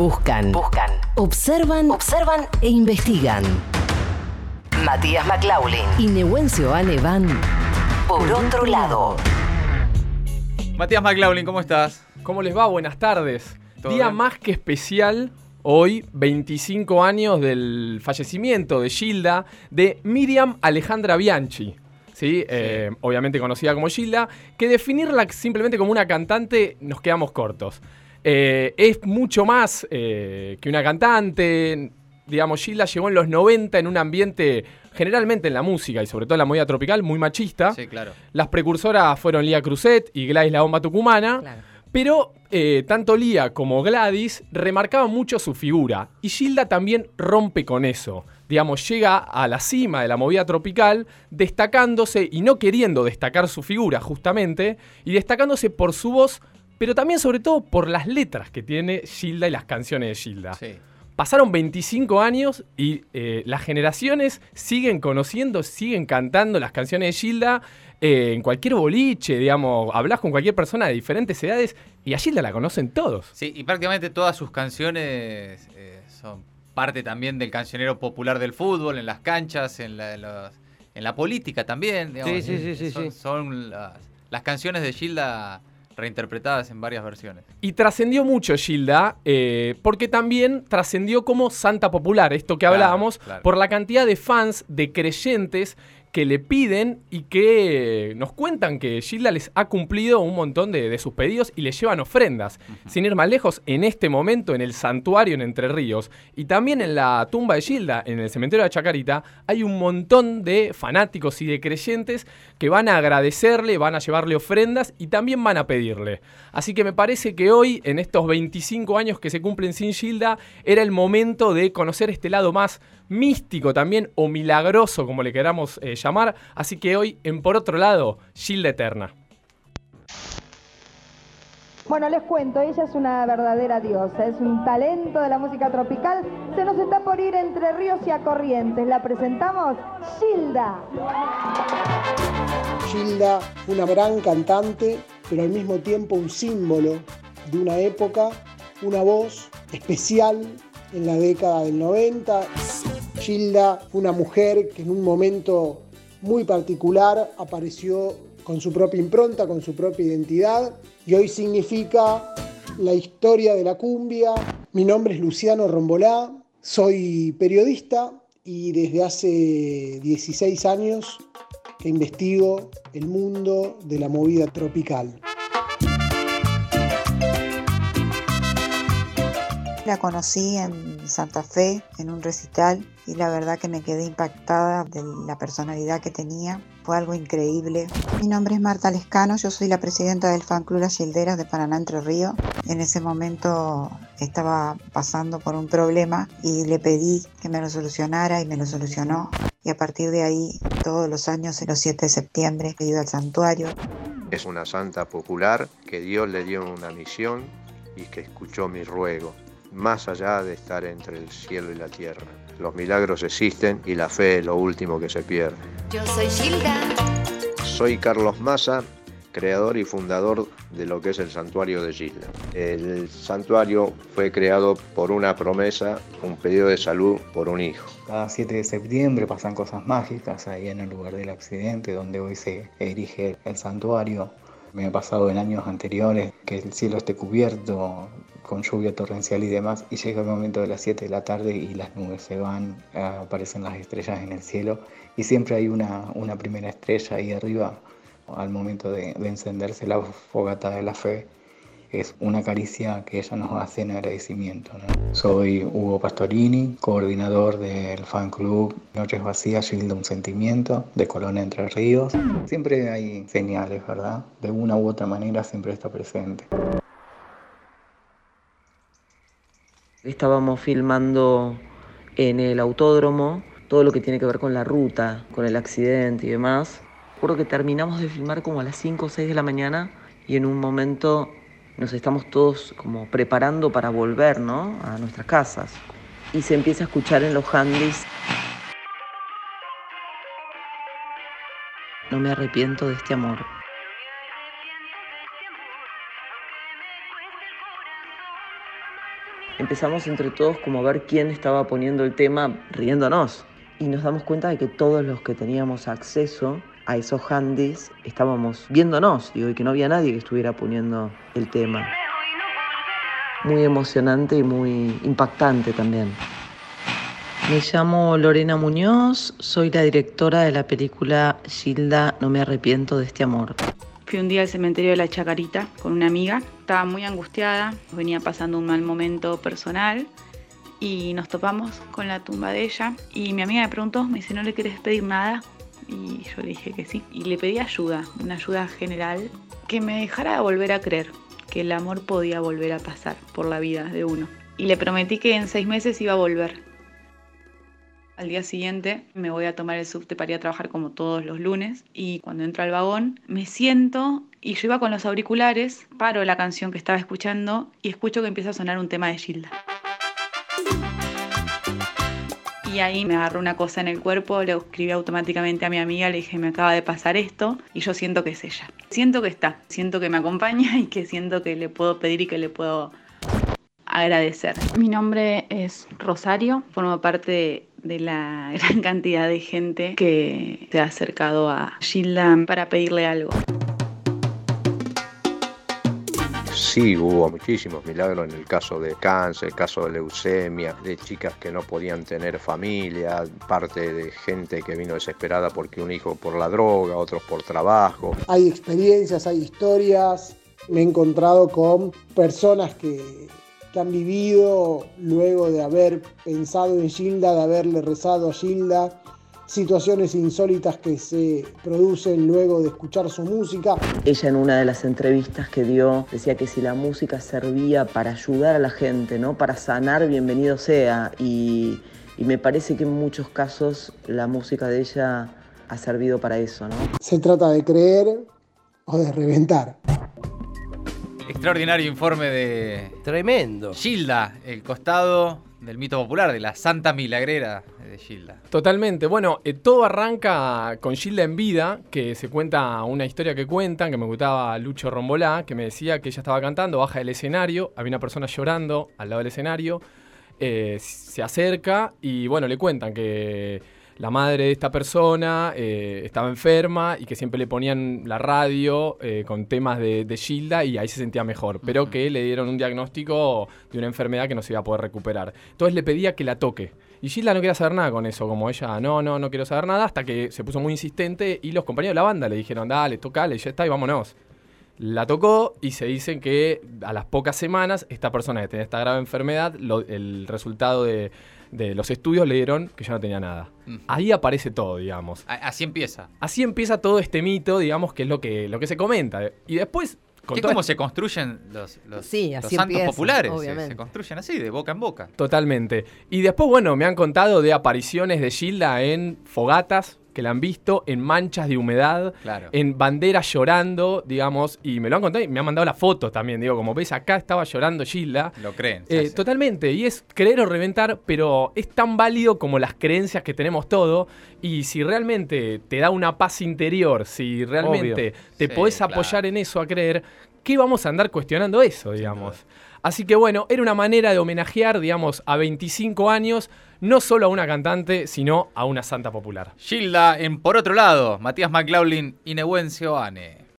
Buscan, buscan, observan, observan e investigan. Matías McLaughlin y Nehuencio Ale van por otro lado. Matías McLaughlin, ¿cómo estás? ¿Cómo les va? Buenas tardes. ¿Todo Día bien? más que especial. Hoy, 25 años del fallecimiento de Gilda, de Miriam Alejandra Bianchi. ¿sí? Eh, obviamente conocida como Gilda, que definirla simplemente como una cantante nos quedamos cortos. Eh, es mucho más eh, que una cantante. Digamos, Gilda llegó en los 90 en un ambiente, generalmente en la música y sobre todo en la movida tropical, muy machista. Sí, claro. Las precursoras fueron Lía Cruzet y Gladys La Bomba Tucumana. Pero eh, tanto Lía como Gladys remarcaban mucho su figura. Y Gilda también rompe con eso. Digamos, llega a la cima de la movida tropical, destacándose y no queriendo destacar su figura, justamente, y destacándose por su voz, pero también, sobre todo, por las letras que tiene Gilda y las canciones de Gilda. Sí. Pasaron 25 años y eh, las generaciones siguen conociendo, siguen cantando las canciones de Gilda eh, en cualquier boliche, digamos, hablas con cualquier persona de diferentes edades y a Gilda la conocen todos. Sí, y prácticamente todas sus canciones eh, son parte también del cancionero popular del fútbol, en las canchas, en la, en los- en la política también. digamos. Sí, sí, sí, sí, son, sí. son las, las canciones de Gilda reinterpretadas en varias versiones. Y trascendió mucho Gilda, eh, porque también trascendió como santa popular, esto que hablábamos, claro. por la cantidad de fans, de creyentes que le piden y que nos cuentan que Gilda les ha cumplido un montón de, de sus pedidos y le llevan ofrendas. Sin ir más lejos, en este momento en el santuario en Entre Ríos y también en la tumba de Gilda, en el cementerio de Chacarita, hay un montón de fanáticos y de creyentes que van a agradecerle, van a llevarle ofrendas y también van a pedirle. Así que me parece que hoy, en estos 25 años que se cumplen sin Gilda, era el momento de conocer este lado más místico también, o milagroso, como le queramos eh, llamar. Así que hoy, en por otro lado, Gilda Eterna. Bueno, les cuento, ella es una verdadera diosa, es un talento de la música tropical. Se nos está por ir entre ríos y a corrientes. La presentamos, Gilda. Gilda una gran cantante, pero al mismo tiempo un símbolo de una época, una voz especial en la década del 90. Gilda fue una mujer que en un momento muy particular apareció con su propia impronta, con su propia identidad y hoy significa la historia de la cumbia. Mi nombre es Luciano Rombolá, soy periodista y desde hace 16 años que investigo el mundo de la movida tropical. La conocí en Santa Fe en un recital y la verdad que me quedé impactada de la personalidad que tenía. Fue algo increíble. Mi nombre es Marta Lescano, yo soy la presidenta del fan club Las de Paraná Entre Ríos. En ese momento estaba pasando por un problema y le pedí que me lo solucionara y me lo solucionó. Y a partir de ahí, todos los años, el 7 de septiembre, he ido al santuario, Es una santa popular que Dios le dio una misión y que escuchó mi ruego, más allá de estar entre el cielo y la tierra. Los milagros existen y la fe es lo último que se pierde. Yo soy Gilda. Soy Carlos Massa, creador y fundador de lo que es el santuario de Gilda. El santuario fue creado por una promesa, un pedido de salud por un hijo. Cada 7 de septiembre pasan cosas mágicas ahí en el lugar del accidente donde hoy se erige el santuario. Me ha pasado en años anteriores que el cielo esté cubierto con lluvia torrencial y demás y llega el momento de las 7 de la tarde y las nubes se van, aparecen las estrellas en el cielo y siempre hay una, una primera estrella ahí arriba al momento de, de encenderse la fogata de la fe es una caricia que ella nos hace en agradecimiento. Soy Hugo Pastorini, coordinador del fan club Noches Vacías, Gilda Un Sentimiento, de Colón Entre Ríos. Siempre hay señales, ¿verdad? De una u otra manera siempre está presente. Estábamos filmando en el autódromo todo lo que tiene que ver con la ruta, con el accidente y demás. Recuerdo que terminamos de filmar como a las 5 o 6 de la mañana y en un momento nos estamos todos como preparando para volver, ¿no? A nuestras casas. Y se empieza a escuchar en los handys. No me arrepiento de este amor. empezamos entre todos como a ver quién estaba poniendo el tema riéndonos. Y nos damos cuenta de que todos los que teníamos acceso a esos handys estábamos viéndonos, digo, y que no había nadie que estuviera poniendo el tema. Muy emocionante y muy impactante también. Me llamo Lorena Muñoz, soy la directora de la película Gilda, no me arrepiento de este amor. Fui un día al cementerio de la Chacarita con una amiga, estaba muy angustiada, venía pasando un mal momento personal y nos topamos con la tumba de ella y mi amiga me preguntó, me dice, ¿no le quieres pedir nada? Y yo le dije que sí. Y le pedí ayuda, una ayuda general, que me dejara volver a creer que el amor podía volver a pasar por la vida de uno. Y le prometí que en seis meses iba a volver. Al día siguiente me voy a tomar el subte para ir a trabajar como todos los lunes y cuando entro al vagón me siento y yo iba con los auriculares, paro la canción que estaba escuchando y escucho que empieza a sonar un tema de Gilda. Y ahí me agarró una cosa en el cuerpo, le escribí automáticamente a mi amiga, le dije, me acaba de pasar esto y yo siento que es ella. Siento que está, siento que me acompaña y que siento que le puedo pedir y que le puedo agradecer. Mi nombre es Rosario, formo parte de, la gran cantidad de gente que se ha acercado a Gilda para pedirle algo. Sí, hubo muchísimos milagros en el caso de cáncer, el caso de leucemia, de chicas que no podían tener familia, parte de gente que vino desesperada porque un hijo por la droga, otros por trabajo. Hay experiencias, hay historias. Me he encontrado con personas que, que han vivido luego de haber pensado en Gilda, de haberle rezado a Gilda, situaciones insólitas que se producen luego de escuchar su música. Ella en una de las entrevistas que dio decía que si la música servía para ayudar a la gente, ¿no? para sanar, bienvenido sea. Y, y me parece que en muchos casos la música de ella ha servido para eso. ¿no? Se trata de creer o de reventar. Extraordinario informe de Tremendo. Gilda, el costado del mito popular, de la santa milagrera de Gilda. Totalmente. Bueno, eh, todo arranca con Gilda en vida, que se cuenta una historia que cuentan, que me gustaba Lucho Rombolá, que me decía que ella estaba cantando, baja del escenario, había una persona llorando al lado del escenario, eh, se acerca y bueno, le cuentan que la madre de esta persona eh, estaba enferma y que siempre le ponían la radio eh, con temas de, de, Gilda y ahí se sentía mejor, pero uh -huh. que le dieron un diagnóstico de una enfermedad que no se iba a poder recuperar. Entonces le pedía que la toque. Y Gilda no quería saber nada con eso, como ella, no, no, no quiero saber nada, hasta que se puso muy insistente y los compañeros de la banda le dijeron, dale, tocale, ya está y vámonos. La tocó y se dicen que a las pocas semanas esta persona que tenía esta grave enfermedad, lo, el resultado de, de, los estudios le dieron que ya no tenía nada. Ahí aparece todo, digamos. Así empieza. Así empieza todo este mito, digamos, que es lo que, lo que se comenta. Y después... Es como se construyen los, los, sí, los santos empieza, populares. Se, se, construyen así, de boca en boca. Totalmente. Y después, bueno, me han contado de apariciones de Gilda en fogatas, que la han visto en manchas de humedad, claro. en banderas llorando, digamos, y me lo han contado y me han mandado la foto también, digo, como ves, acá estaba llorando Gilda. Lo creen. Eh, sí. Totalmente, y es creer o reventar, pero es tan válido como las creencias que tenemos todo, y si realmente te da una paz interior, si realmente Obvio. te Sí, podés claro. apoyar en eso a creer, ¿qué vamos a andar cuestionando eso, digamos? Así que bueno, era una manera de homenajear, digamos, a 25 años, no solo a una cantante, sino a una santa popular. Gilda, en por otro lado, Matías McLaughlin y Nehuencio Ane.